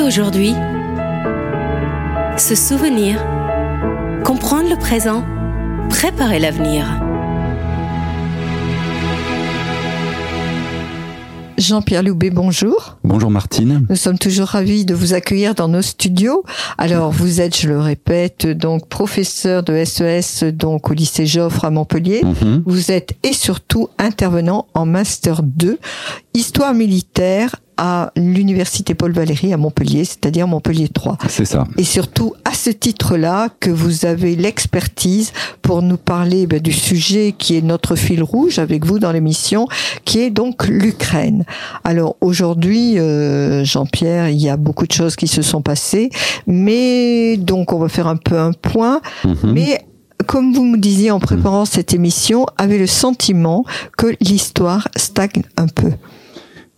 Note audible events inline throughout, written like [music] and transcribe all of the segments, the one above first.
et aujourd'hui. Se souvenir. Comprendre le présent. Préparer l'avenir. Jean-Pierre Loubet, bonjour. Bonjour Martine. Nous sommes toujours ravis de vous accueillir dans nos studios. Alors, vous êtes, je le répète, donc professeur de SES e donc au lycée Joffre à Montpellier. Mhm. Vous êtes et surtout intervenant en master 2 histoire militaire à l'université Paul Valéry à Montpellier, c'est-à-dire Montpellier 3. C'est ça. Et surtout à ce titre-là que vous avez l'expertise pour nous parler ben, du sujet qui est notre fil rouge avec vous dans l'émission, qui est donc l'Ukraine. Alors aujourd'hui, euh, Jean-Pierre, il y a beaucoup de choses qui se sont passées, mais donc on va faire un peu un point, mhm. mais comme vous me disiez en préparant cette émission, avez le sentiment que l'histoire stagne un peu?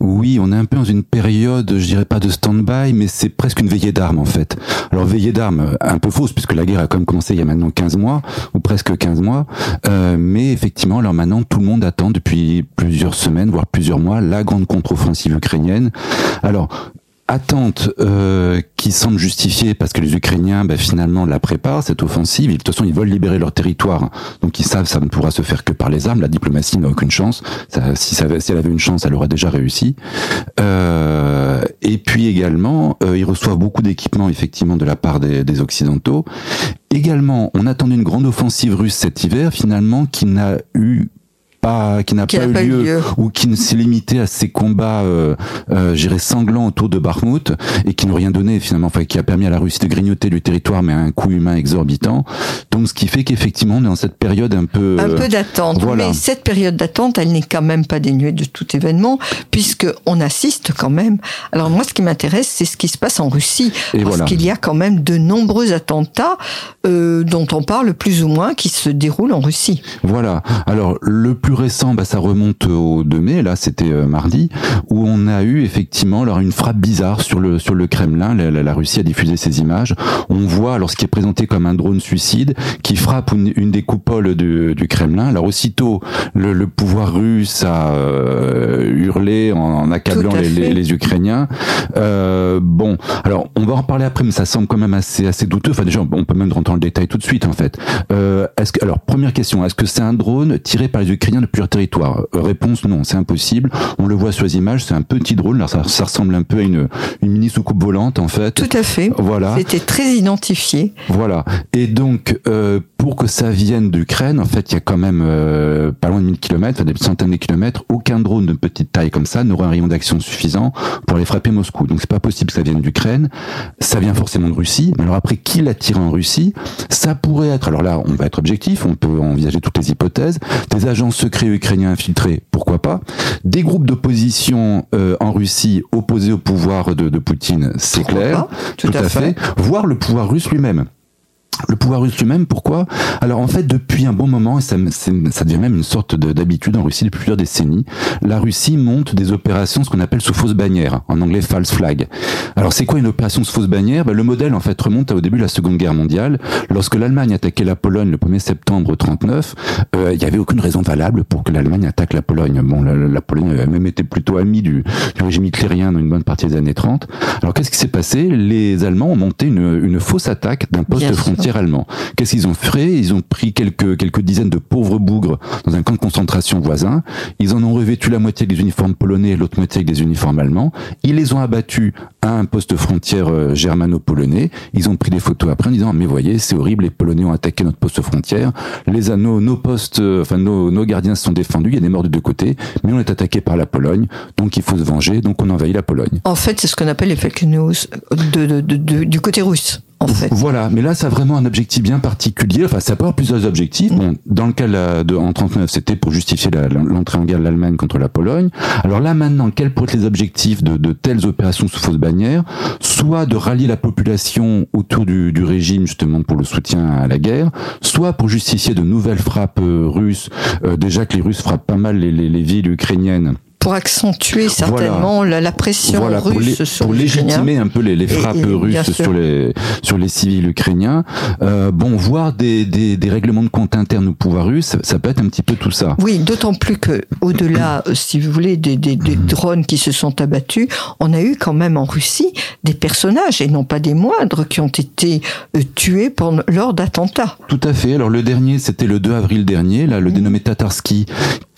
Oui, on est un peu dans une période, je dirais pas de stand-by, mais c'est presque une veillée d'armes en fait. Alors veillée d'armes, un peu fausse, puisque la guerre a quand même commencé il y a maintenant 15 mois, ou presque 15 mois, euh, mais effectivement, alors maintenant, tout le monde attend depuis plusieurs semaines, voire plusieurs mois, la grande contre-offensive ukrainienne. Alors, attente euh, qui semble justifiée parce que les Ukrainiens bah, finalement la préparent cette offensive. de toute façon, ils veulent libérer leur territoire, donc ils savent ça ne pourra se faire que par les armes. La diplomatie n'a aucune chance. Si, elle avait une chance, elle aurait déjà réussi. Euh, et puis également, euh, ils reçoivent beaucoup d'équipements effectivement de la part des occidentaux. Également, on attendait une grande offensive russe cet hiver, finalement, qui n'a eu pas, qui n'a pas, eu lieu, ou qui ne s'est limité à ces combats, euh, euh, sanglants autour de Bakhmut et qui n'ont rien donné finalement, enfin qui a permis à la Russie de grignoter du territoire, mais à un coût humain exorbitant. Donc, ce qui fait qu'effectivement, on est dans cette période un peu un peu d'attente. Voilà. Mais cette période d'attente, elle n'est quand même pas dénuée de tout événement, puisque on assiste quand même. Alors moi, ce qui m'intéresse, c'est ce qui se passe en Russie, parce qu'il y a quand même de nombreux attentats euh, dont on parle plus ou moins qui se déroulent en Russie. Voilà. Alors le plus récent, bah, ça remonte au 2 mai, là c'était euh, mardi, où on a eu effectivement alors une frappe bizarre sur le sur le Kremlin. La, Russie a diffusé ces images. On voit alors ce qui est présenté comme un drone suicide qui frappe une, des coupoles du, du, Kremlin. Alors aussitôt, le, le pouvoir russe a euh, hurlé en, accablant les, les, Ukrainiens. Euh, bon, alors on va en parler après, mais ça semble quand même assez assez douteux. Enfin déjà, on peut même rentrer dans le détail tout de suite en fait. Euh, est-ce que alors première question, est-ce que c'est un drone tiré par les Ukrainiens de plusieurs territoires euh, Réponse non, c'est impossible. On le voit sur les images, c'est un petit drone. Alors ça, ça ressemble un peu à une, une mini soucoupe volante en fait. Tout à fait. Voilà. C'était très identifié. Voilà. Et donc euh, pour que ça vienne d'Ukraine, en fait, il y a quand même euh, pas loin de 1000 km, enfin des centaines de kilomètres. Aucun drone de petite taille comme ça n'aura un rayon d'action suffisant pour aller frapper Moscou. Donc c'est pas possible que ça vienne d'Ukraine. Ça vient forcément de Russie. Mais alors après, qui l'a tiré en Russie? Ça pourrait être. Alors là, on va être objectif. On peut envisager toutes les hypothèses. Des agents secrets ukrainiens infiltrés, pourquoi pas Des groupes d'opposition euh, en Russie opposés au pouvoir de, de Poutine, c'est clair. Tout, à, fait. Voire le pouvoir russe lui-même le pouvoir russe lui-même, pourquoi? Alors en fait, depuis un bon moment, et ça, ça devient même une sorte d'habitude en Russie depuis plusieurs décennies, la Russie monte des opérations, ce qu'on appelle sous fausse bannière, en anglais false flag. Alors c'est quoi une opération sous fausse bannière? Ben, Le modèle en fait remonte au début de la Seconde Guerre mondiale, lorsque l'Allemagne attaquait la Pologne le 1er septembre 39, euh, il n'y avait aucune raison valable pour que l'Allemagne attaque la Pologne. Bon, la, Pologne avait même été plutôt amie du, du, régime hitlérien dans une bonne partie des années 30. Alors qu'est-ce qui s'est passé? Les Allemands ont monté une, une fausse attaque d'un poste frontière Qu'est-ce qu'ils ont fait? Ils ont pris quelques, quelques dizaines de pauvres bougres dans un camp de concentration voisin. Ils en ont revêtu la moitié avec des uniformes polonais et l'autre moitié avec des uniformes allemands. Ils les ont abattus à un poste frontière euh, germano-polonais. Ils ont pris des photos après en disant mais voyez c'est horrible les Polonais ont attaqué notre poste frontière. Les nos, nos postes, euh, enfin nos, nos gardiens se sont défendus. Il y a des morts de deux côtés, mais on est attaqué par la Pologne, donc il faut se venger. Donc on envahit la Pologne. En fait, c'est ce qu'on appelle les fake news du côté russe. Voilà, mais là, ça a vraiment un objectif bien particulier. Enfin, ça peut avoir plusieurs objectifs. Bon, dans le cas de, en 39, c'était pour justifier l'entrée en guerre de l'Allemagne contre la Pologne. Alors là, maintenant, quels pourraient être les objectifs de, de telles opérations sous fausse bannière? Soit de rallier la population autour du, du, régime, justement, pour le soutien à la guerre, soit pour justifier de nouvelles frappes euh, russes. Euh, déjà que les Russes frappent pas mal les, les, les villes ukrainiennes pour accentuer certainement la, la, pression russe pour, sur pour légitimer un peu les, les frappes russes sur les sur les civils ukrainiens. Euh, bon, voir des, des, des, règlements de compte internes au pouvoir russe, ça, peut être un petit peu tout ça. Oui, d'autant plus que au-delà, euh, si vous voulez, des, des, des, drones qui se sont abattus, on a eu quand même en Russie des personnages et non pas des moindres qui ont été euh, tués pendant, lors d'attentats. Tout à fait. Alors le dernier, c'était le 2 avril dernier, là, le mmh. dénommé Tatarski,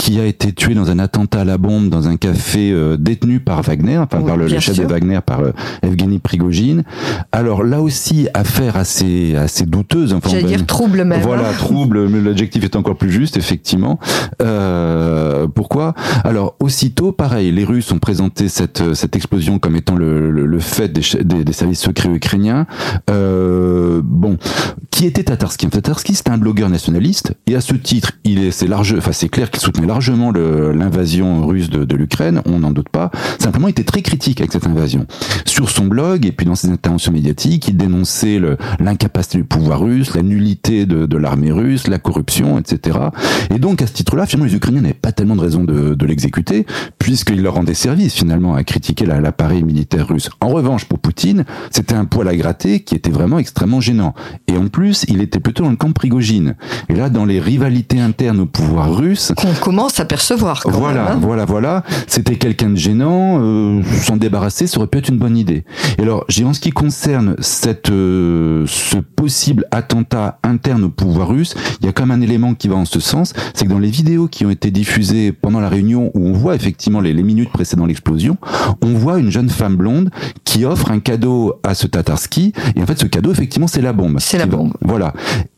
qui a été tué dans un attentat à la bombe dans un café euh, détenu par Wagner, enfin par le, chef de Wagner, par euh, Evgeny Prigogine. Alors là aussi, affaire assez assez douteuse. Enfin, J'allais dire trouble même. Voilà, hein. trouble. Mais l'adjectif est encore plus juste, effectivement. Euh, pourquoi? Alors aussitôt, pareil, les Russes ont présenté cette cette explosion comme étant le, le, le fait des, des, des, services secrets ukrainiens. Euh, bon, qui était Tatarsky Tatarsky, c'était un blogueur nationaliste et à ce titre, il est c'est large, enfin c'est clair qu'il soutenait largement l'invasion russe de, l'Ukraine, on n'en doute pas. Simplement, il était très critique avec cette invasion. Sur son blog et puis dans ses interventions médiatiques, il dénonçait l'incapacité du pouvoir russe, la nullité de, l'armée russe, la corruption, etc. Et donc, à ce titre-là, finalement, les Ukrainiens n'avaient pas tellement de raison de, l'exécuter, puisqu'il leur rendait service, finalement, à critiquer l'appareil militaire russe. En revanche, pour Poutine, c'était un poil à gratter qui était vraiment extrêmement gênant. Et en plus, il était plutôt dans le camp Prigogine. Et là, dans les rivalités internes au pouvoir russe... commence à percevoir. Quand voilà, même, hein voilà, voilà. C'était quelqu'un de gênant. Euh, S'en débarrasser, ça aurait pu être une bonne idée. Et alors, j'ai en ce qui concerne cette, euh, ce possible attentat interne au pouvoir russe, il y a quand même un élément qui va en ce sens, c'est que dans les vidéos qui ont été diffusées pendant la réunion, où on voit effectivement les, les minutes précédant l'explosion, on voit une jeune femme blonde qui offre un cadeau à ce Tatarski, et en fait, ce cadeau, effectivement, c'est la bombe. C'est la bombe. Voilà.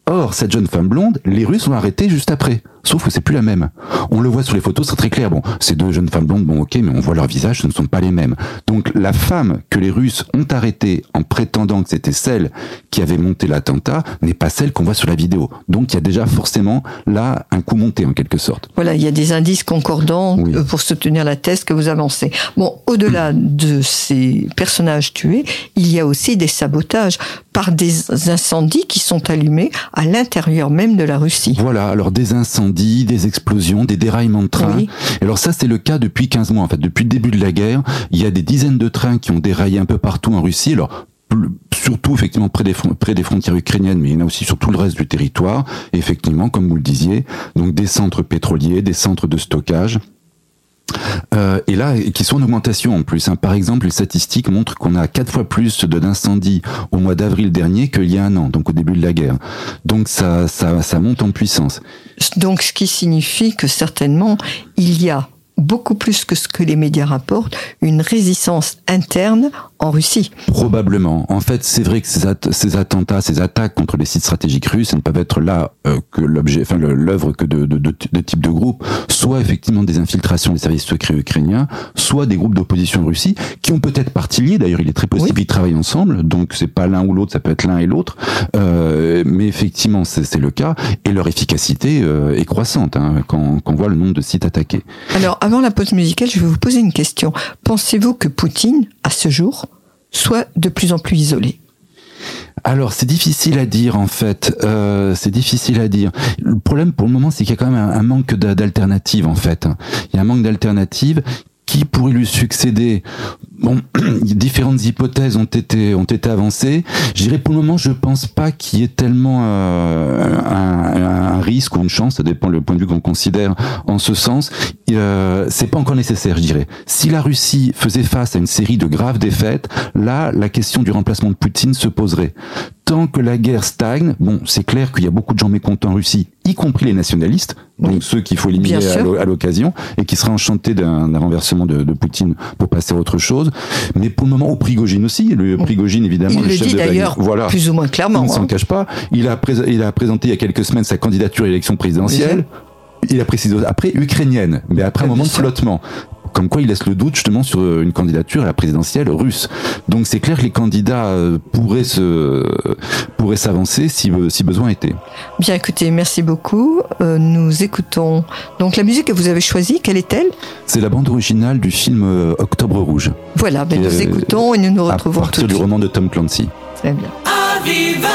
Or, cette jeune femme blonde, les Russes l'ont arrêtée juste après. Sauf que c'est plus la même. On le voit sur les photos, c'est très clair. Bon, ces deux jeunes femmes blondes, bon, ok, mais on voit leur visage, ce ne sont pas les mêmes. Donc, la femme que les Russes ont arrêtée en prétendant que c'était celle qui avait monté l'attentat n'est pas celle qu'on voit sur la vidéo. Donc, il y a déjà forcément là un coup monté en quelque sorte. Voilà, il y a des indices concordants oui. pour soutenir la thèse que vous avancez. Bon, au-delà de ces personnages tués, il y a aussi des sabotages par des incendies qui sont allumés à l'intérieur même de la Russie. Voilà, alors des incendies, des explosions, des déraillements de trains. Oui. Alors ça, c'est le cas depuis 15 mois. En fait, depuis le début de la guerre, il y a des dizaines de trains qui ont déraillé un peu partout en Russie. Alors, surtout effectivement près des, près des frontières ukrainiennes, mais il y en a aussi sur tout le reste du territoire. Et effectivement, comme vous le disiez, donc des centres pétroliers, des centres de stockage. Euh, et là, qui sont en augmentation en plus. Hein. Par exemple, les statistiques montrent qu'on a quatre fois plus d'incendies au mois d'avril dernier qu'il y a un an, donc au début de la guerre. Donc ça, ça, ça monte en puissance. Donc ce qui signifie que certainement il y a beaucoup plus que ce que les médias rapportent, une résistance interne en Russie. Probablement. En fait, c'est vrai que ces, at ces, attentats, ces attaques contre les sites stratégiques russes, elles ne peuvent être là euh, que l'objet, enfin l'œuvre que de, de, de, de types de groupes, soit effectivement des infiltrations des services secrets ukrainiens, soit des groupes d'opposition en Russie, qui ont peut-être partie liée. D'ailleurs, il est très possible oui. qu'ils travaillent ensemble, donc c'est pas l'un ou l'autre, ça peut être l'un et l'autre. Euh, mais effectivement, c'est le cas, et leur efficacité euh, est croissante hein, quand, quand on voit le nombre de sites attaqués. Alors, avant la pause musicale, je vais vous poser une question. Pensez-vous que Poutine, à ce jour, soit de plus en plus isolé? Alors c'est difficile à dire en fait, euh, c'est difficile à dire. Le problème pour le moment c'est qu'il y a quand même un, un manque d'alternatives en fait. Il y a un manque d'alternatives qui pourrait lui succéder Bon, [clears throat] différentes hypothèses ont été ont été avancées. Je dirais pour le moment, je pense pas qu'il y ait tellement euh, un, un, risque ou une chance, ça dépend le point de vue qu'on considère en ce sens. Euh, c'est pas encore nécessaire, je dirais. Si la Russie faisait face à une série de graves défaites, là, la question du remplacement de Poutine se poserait. Tant que la guerre stagne, bon, c'est clair qu'il y a beaucoup de gens mécontents en Russie, y compris les nationalistes, donc oui. ceux qu'il faut éliminer à l'occasion, et qui seraient enchantés d'un renversement de, de Poutine pour passer à autre chose. Mais pour le moment, au Prigogine aussi, le Prigogine évidemment, il le, chef dit d'ailleurs voilà, plus ou moins clairement. Il ne s'en hein. cache pas. Il a, il a présenté il y a quelques semaines sa candidature à l'élection présidentielle. Il a précisé après ukrainienne, mais après un moment de flottement comme quoi il laisse le doute justement sur une candidature à la présidentielle russe. Donc c'est clair que les candidats pourraient se pourraient s'avancer si, si besoin était. Bien écoutez, merci beaucoup. Euh, nous écoutons donc la musique que vous avez choisie, quelle est-elle? C'est la bande originale du film euh, Octobre rouge. Voilà, ben nous euh, écoutons et nous nous retrouvons à partir tout du roman de Tom Clancy. Très bien. Aviva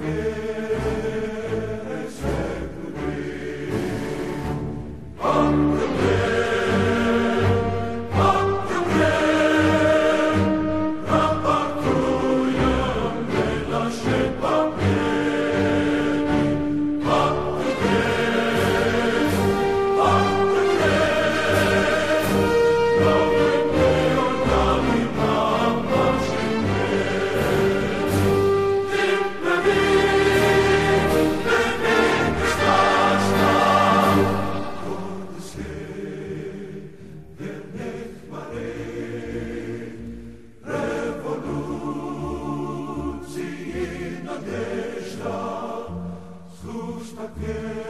forgive. Christ appeared.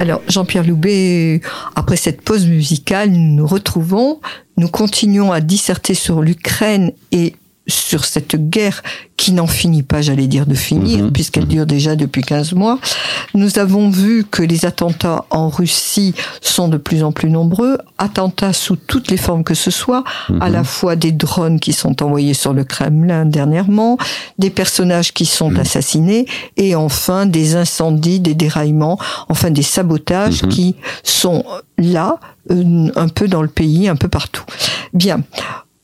Alors, Jean-Pierre Loubet, après cette pause musicale, nous nous retrouvons, nous continuons à disserter sur l'Ukraine et sur cette guerre qui n'en finit pas, j'allais dire, de finir, Mhm. puisqu'elle dure déjà depuis 15 mois. Nous avons vu que les attentats en Russie sont de plus en plus nombreux, attentats sous toutes les formes que ce soit, à Mhm. la fois des drones qui sont envoyés sur le Kremlin dernièrement, des personnages qui sont Mhm. assassinés, et enfin des incendies, des déraillements, enfin des sabotages qui sont là, euh, un peu dans le pays, un peu partout. Bien.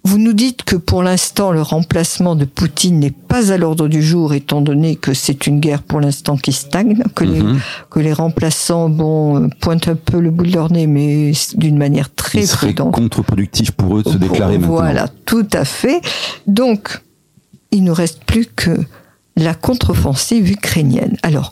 Vous nous dites que pour l'instant, le remplacement de Poutine n'est pas à l'ordre du jour, étant donné que c'est une guerre pour l'instant qui stagne, que, les, Mhm. que les remplaçants bon, euh, pointent un peu le bout de leur nez, mais d'une manière très Il prudente. contre-productif pour eux de se déclarer maintenant. Voilà, tout à fait. Donc, il ne reste plus que la contre-offensive ukrainienne. Alors,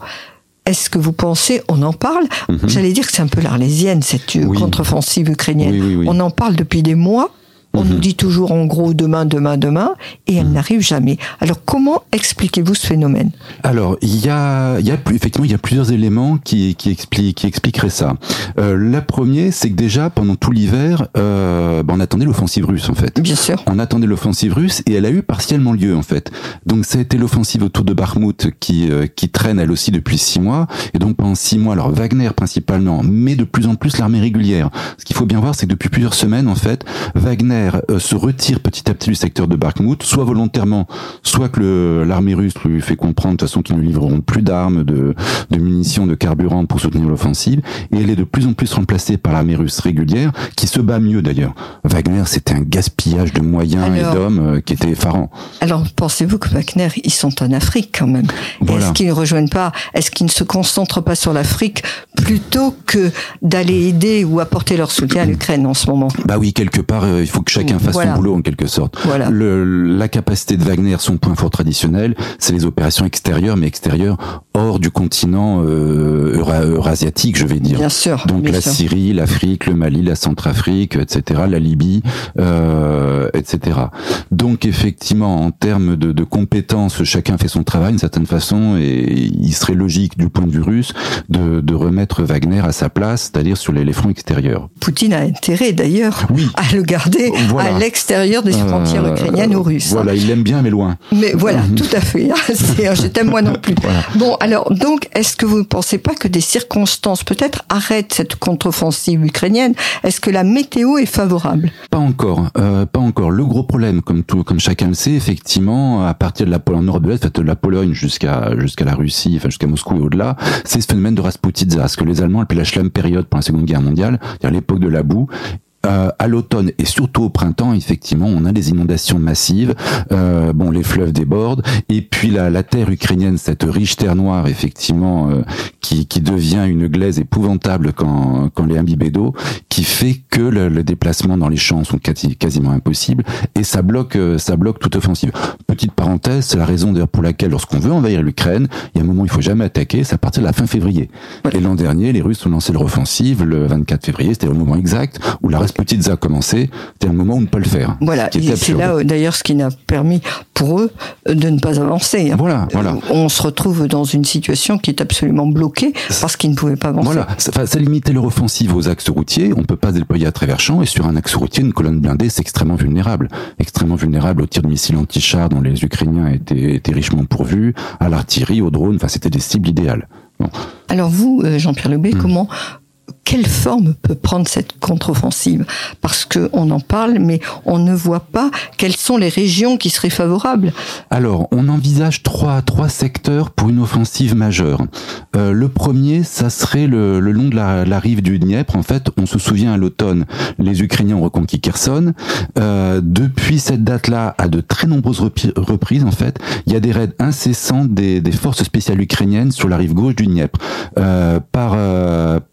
est-ce que vous pensez, on en parle Mhm. J'allais dire que c'est un peu l'arlésienne, cette Oui. contre-offensive ukrainienne. Oui, oui, oui. On en parle depuis des mois. On Mhm. nous dit toujours en gros demain, demain, demain, et elle n'arrive jamais. Alors comment expliquez-vous ce phénomène? Alors, il y a, il y a plus- effectivement, il y a plusieurs éléments qui, qui, expliquent, qui expliqueraient ça. Euh, la première, c'est que déjà, pendant tout l'hiver, euh, ben, on attendait l'offensive russe, en fait. Bien sûr. On attendait l'offensive russe et elle a eu partiellement lieu en fait. Donc ça a été l'offensive autour de Bakhmut qui euh, qui traîne elle aussi depuis six mois et donc pendant six mois alors Wagner principalement mais de plus en plus l'armée régulière. Ce qu'il faut bien voir c'est que depuis plusieurs semaines en fait Wagner euh, se retire petit à petit du secteur de Bakhmut soit volontairement soit que l'armée russe lui fait comprendre de toute façon qu'ils ne livreront plus d'armes de de munitions de carburant pour soutenir l'offensive et elle est de plus en plus remplacée par l'armée russe régulière qui se bat mieux d'ailleurs. Wagner c'était un gaspillage de moyens Alors- et d'hommes euh, qui était effarant. Alors pensez-vous que Wagner, ils sont en Afrique quand même? Voilà. Est-ce qu'ils ne rejoignent pas Est-ce qu'ils ne se concentrent pas sur l'Afrique plutôt que d'aller aider ou apporter leur soutien à l'Ukraine en ce moment? Bah oui, quelque part, euh, il faut que chacun fasse Voilà. son boulot en quelque sorte. Voilà. Le, la capacité de Wagner, son point fort traditionnel, c'est les opérations extérieures, mais extérieures hors du continent euh, eura- eurasiatique, je vais dire. Bien sûr. Donc bien la sûr. Syrie, l'Afrique, le Mali, la Centrafrique, etc., la Libye, euh, etc. Donc effectivement, en termes de, de compétences, chacun fait son travail d'une certaine façon, et il serait logique du point de vue russe de, de remettre Wagner à sa place, c'est-à-dire sur les, les fronts extérieurs. Poutine a intérêt d'ailleurs Oui. à le garder Voilà. à l'extérieur des frontières Euh, ukrainiennes ou russes. hein. Voilà, il l'aime bien, mais loin. Mais voilà, tout à fait. [laughs] C'est- Je t'aime moi non plus. Voilà. Bon, alors, donc, est-ce que vous ne pensez pas que des circonstances peut-être arrêtent cette contre-offensive ukrainienne? Est-ce que la météo est favorable? Pas encore, euh, pas encore. Le gros problème, comme tout, comme chacun le sait, effectivement, à partir de la Pologne, en Europe de l'Est, en fait, de la Pologne jusqu'à jusqu'à la Russie, enfin jusqu'à Moscou et au-delà, c'est ce phénomène de Rasputitsa, ce que les Allemands appellent la Schlamm période pour la Seconde Guerre mondiale, c'est-à-dire l'époque de la boue. Euh, à l'automne et surtout au printemps, effectivement, on a des inondations massives. Euh, bon, les fleuves débordent et puis la, la terre ukrainienne, cette riche terre noire, effectivement, euh, qui, qui devient une glaise épouvantable quand, quand est imbibée d'eau, qui fait que le, le déplacement dans les champs sont quasi- quasiment impossibles et ça bloque, euh, ça bloque toute offensive. Petite parenthèse, c'est la raison d'ailleurs pour laquelle, lorsqu'on veut envahir l'Ukraine, il y a un moment où il faut jamais attaquer, c'est à partir de la fin février. Et l'an dernier, les Russes ont lancé leur offensive le 24 février, c'était le moment exact où la Rasputitsa a commencé, c'était le moment où on ne peut le faire. Voilà, c'est là euh, d'ailleurs ce qui n'a permis pour eux euh, de ne pas avancer. hein. Voilà, voilà. Euh, On se retrouve dans une situation qui est absolument bloquée parce qu'ils ne pouvaient pas avancer. Voilà, ça, ça limitait leur offensive aux axes routiers. On peut pas se déployer à travers champs et sur un axe routier, une colonne blindée, c'est extrêmement vulnérable, extrêmement vulnérable au tir de missiles anti-chars dont les Ukrainiens étaient, étaient richement pourvus, à l'artillerie, aux drones. Enfin, c'était des cibles idéales. Bon. Alors vous, Jean-Pierre Lebé, Hmm. comment quelle forme peut prendre cette contre-offensive? Parce que on en parle, mais on ne voit pas quelles sont les régions qui seraient favorables. Alors, on envisage trois, trois secteurs pour une offensive majeure. Euh, le premier, ça serait le, le long de la, rive du Dniepr. En fait, on se souvient à l'automne, les Ukrainiens ont reconquis Kherson. Euh, depuis cette date-là, à de très nombreuses reprises, en fait, il y a des raids incessants des, des forces spéciales ukrainiennes sur la rive gauche du Dniepr. Euh, par,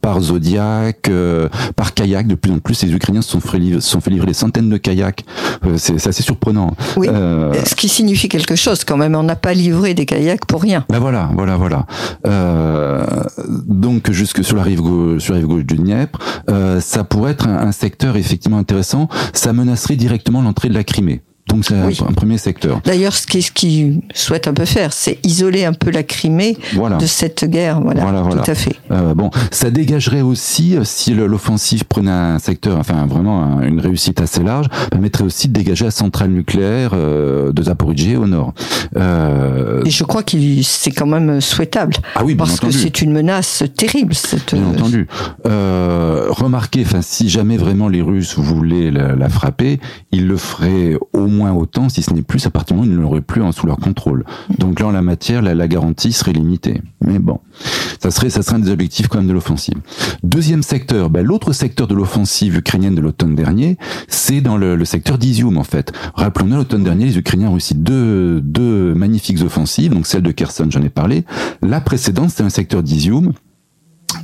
par Zodiac, euh, par kayak. De plus en plus, les Ukrainiens se sont fait livrer, se sont fait livrer des centaines de kayaks. Euh, c'est assez surprenant. Oui. Euh, Ce qui signifie quelque chose quand même. On n'a pas livré des kayaks pour rien. ben voilà, voilà, voilà. Euh, donc jusque sur la rive gauche, sur la rive gauche du Dniepr, ça pourrait être un, un secteur effectivement intéressant. Ça menacerait directement l'entrée de la Crimée. Donc c'est Oui. un, premier secteur. D'ailleurs, ce qu'ils ce souhaitent un peu faire, c'est isoler un peu la Crimée Voilà. de cette guerre. Voilà, Voilà, voilà. tout à fait. Euh, bon, ça dégagerait aussi, euh, si l'offensive prenait un secteur, enfin vraiment un- une réussite assez large, permettrait aussi de dégager la centrale nucléaire euh, de Zaporizhzhia au nord. Euh, Et je crois que c'est quand même souhaitable. ah oui, bien Parce que c'est une menace terrible. Cette, Bien entendu. Remarquez, enfin, si jamais vraiment les Russes voulaient la, la frapper, ils le feraient au moins autant, si ce n'est plus, à partir du moment où ils ne l'auraient plus sous leur contrôle. Donc là, en la matière, la, la garantie serait limitée. Mais bon, ça serait, ça serait un des objectifs quand même de l'offensive. Deuxième secteur, ben, l'autre secteur de l'offensive ukrainienne de l'automne dernier, c'est dans le, le secteur d'Izium en fait. Rappelons-nous, l'automne dernier, les Ukrainiens ont réussi deux, deux magnifiques offensives, donc celle de Kherson, j'en ai parlé. La précédente, c'était un secteur d'Izium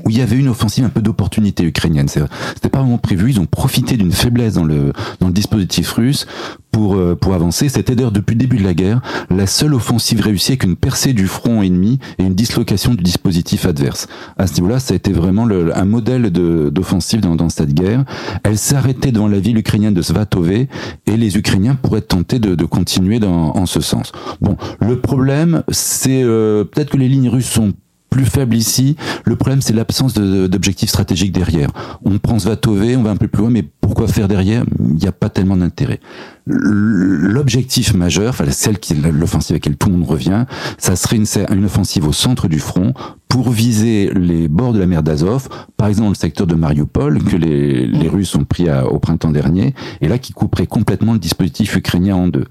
où il y avait une offensive un peu d'opportunité ukrainienne. C'était pas vraiment prévu. Ils ont profité d'une faiblesse dans le dans le dispositif russe pour euh, pour avancer. C'était d'ailleurs depuis le début de la guerre la seule offensive réussie avec une percée du front ennemi et une dislocation du dispositif adverse. À ce niveau-là, ça a été vraiment le- un modèle d'offensive dans, dans cette guerre. Elle arrêtée devant la ville ukrainienne de Svatové et les Ukrainiens pourraient tenter de, de continuer dans, en ce sens. Bon, le problème, c'est euh, peut-être que les lignes russes sont plus faible ici. Le problème, c'est l'absence d'objectifs stratégiques derrière. On prend Svatové, on va un peu plus loin, mais pourquoi faire derrière Il n'y a pas tellement d'intérêt. L'objectif majeur, enfin celle qui l'offensive à laquelle tout le monde revient, ça serait une, une offensive au centre du front pour viser les bords de la mer d'Azov, par exemple le secteur de Mariupol que les, Russes ont pris au printemps dernier, et là qui couperait complètement le dispositif ukrainien en deux.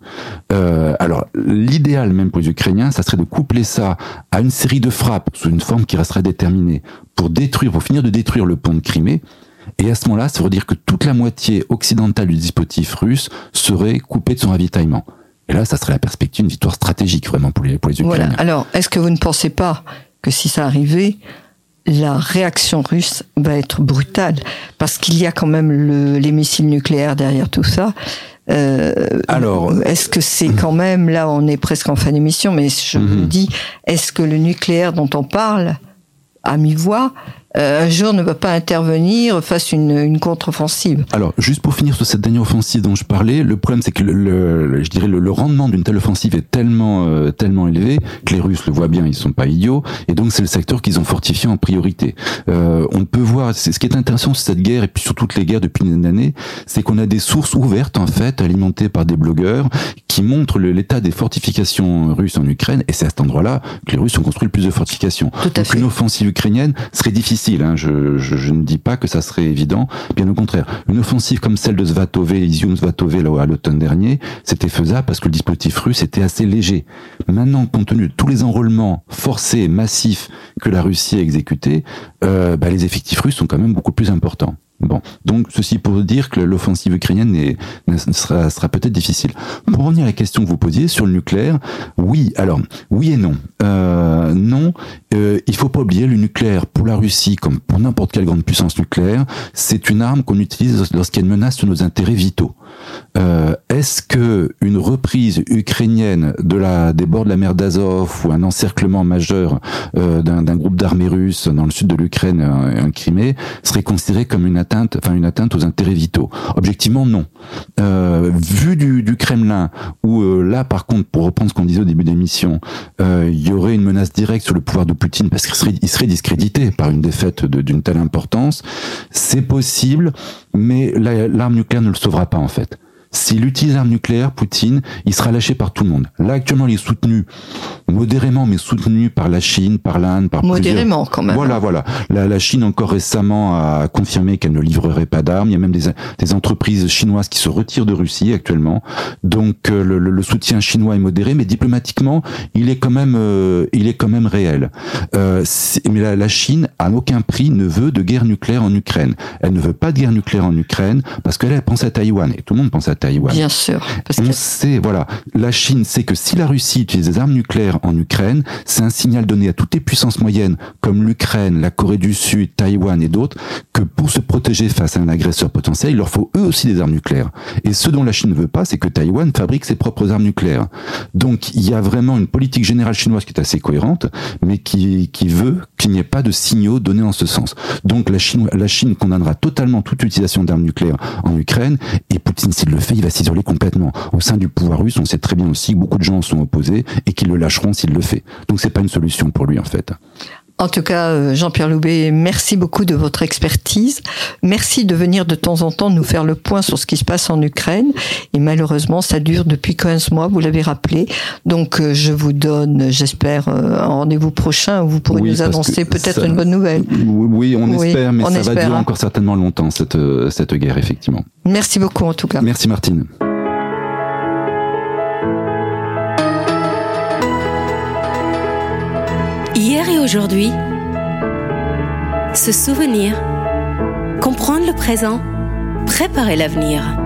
Euh, alors l'idéal même pour les Ukrainiens, ça serait de coupler ça à une série de frappes sous une forme qui resterait déterminée pour détruire, pour finir de détruire le pont de Crimée. Et à ce moment-là, ça veut dire que toute la moitié occidentale du dispositif russe serait coupée de son ravitaillement. Et là, ça serait la perspective d'une victoire stratégique vraiment pour les, pour les Ukrainiens. Voilà. Alors, est-ce que vous ne pensez pas que si ça arrivait, la réaction russe va être brutale? Parce qu'il y a quand même le, les missiles nucléaires derrière tout ça. Euh, Alors- est-ce que c'est quand même, là on est presque en fin d'émission, mais je Mhm. me dis, est-ce que le nucléaire dont on parle, à mi-voix, un jour ne va pas intervenir face à une, une contre-offensive Alors, juste pour finir sur cette dernière offensive dont je parlais, le problème c'est que le, je dirais le, le rendement d'une telle offensive est tellement euh, tellement élevé que les Russes le voient bien, ils sont pas idiots, et donc c'est le secteur qu'ils ont fortifié en priorité. Euh, on peut voir, c'est ce qui est intéressant sur cette guerre et puis sur toutes les guerres depuis une d'années, c'est qu'on a des sources ouvertes en fait, alimentées par des blogueurs qui montrent l'état des fortifications russes en Ukraine, et c'est à cet endroit-là que les Russes ont construit le plus de fortifications. Tout à donc fait. une offensive ukrainienne serait difficile. Hein. Je, ne dis pas que ça serait évident. Bien au contraire, une offensive comme celle de Svatové, Izium Svatové, à l'automne dernier, c'était faisable parce que le dispositif russe était assez léger. Maintenant, compte tenu de tous les enrôlements forcés et massifs que la Russie a exécutés, euh, bah, les effectifs russes sont quand même beaucoup plus importants. Bon, donc ceci pour dire que l'offensive ukrainienne est, sera, sera peut-être difficile. Pour revenir à la question que vous posiez sur le nucléaire, oui, alors oui et non. Euh, non, euh, il faut pas oublier le nucléaire pour la Russie comme pour n'importe quelle grande puissance nucléaire, c'est une arme qu'on utilise lorsqu'il y a une menace nos intérêts vitaux. Euh, Est-ce que une reprise ukrainienne de la des bords de la mer d'Azov ou un encerclement majeur euh, d'un groupe d'armées russes dans le sud de l'Ukraine, un Crimée, serait considéré comme une une atteinte aux intérêts vitaux Objectivement, non. Euh, vu du, Kremlin, où euh, là, par contre, pour reprendre ce qu'on disait au début d'émission, euh, il y aurait une menace directe sur le pouvoir de Poutine parce qu'il serait, discrédité par une défaite de- d'une telle importance. C'est possible, mais la- l'arme nucléaire ne le sauvera pas en fait. S'il utilise l'arme nucléaire, Poutine, il sera lâché par tout le monde. Là, actuellement, il est soutenu modérément, mais soutenu par la Chine, par l'Inde, par plusieurs- Modérément quand même. voilà, voilà. La, la Chine encore récemment a confirmé qu'elle ne livrerait pas d'armes. Il y a même des, des entreprises chinoises qui se retirent de Russie actuellement. Donc euh, le, soutien chinois est modéré, mais diplomatiquement, il est quand même, euh, il est quand même réel. Euh, mais la, la Chine, à aucun prix, ne veut de guerre nucléaire en Ukraine. Elle ne veut pas de guerre nucléaire en Ukraine parce qu'elle elle pense à Taïwan et tout le monde pense à Taïwan. Bien sûr. Parce On que sait, voilà, la Chine sait que si la Russie utilise des armes nucléaires en Ukraine, c'est un signal donné à toutes les puissances moyennes, comme l'Ukraine, la Corée du Sud, Taïwan et d'autres, que pour se protéger face à un agresseur potentiel, il leur faut eux aussi des armes nucléaires. Et ce dont la Chine ne veut pas, c'est que Taïwan fabrique ses propres armes nucléaires. Donc il y a vraiment une politique générale chinoise qui est assez cohérente, mais qui, qui veut qu'il n'y ait pas de signaux donnés en ce sens. Donc la Chine, la Chine condamnera totalement toute utilisation d'armes nucléaires en Ukraine, et Poutine, s'il le il va s'isoler complètement. Au sein du pouvoir russe, on sait très bien aussi que beaucoup de gens sont opposés et qu'ils le lâcheront s'il le fait. Donc c'est pas une solution pour lui en fait. En tout cas, euh, Jean-Pierre Loubet, merci beaucoup de votre expertise. Merci de venir de temps en temps nous faire le point sur ce qui se passe en Ukraine. Et malheureusement, ça dure depuis 15 mois, vous l'avez rappelé. Donc, euh, je vous donne, j'espère, euh, un rendez-vous prochain où vous pourrez nous annoncer peut-être une bonne nouvelle. Oui, on espère, mais ça va durer hein. encore certainement longtemps, cette, cette guerre, effectivement. Merci beaucoup, en tout cas. Merci, Martine. Aujourd'hui, se souvenir, comprendre le présent, préparer l'avenir.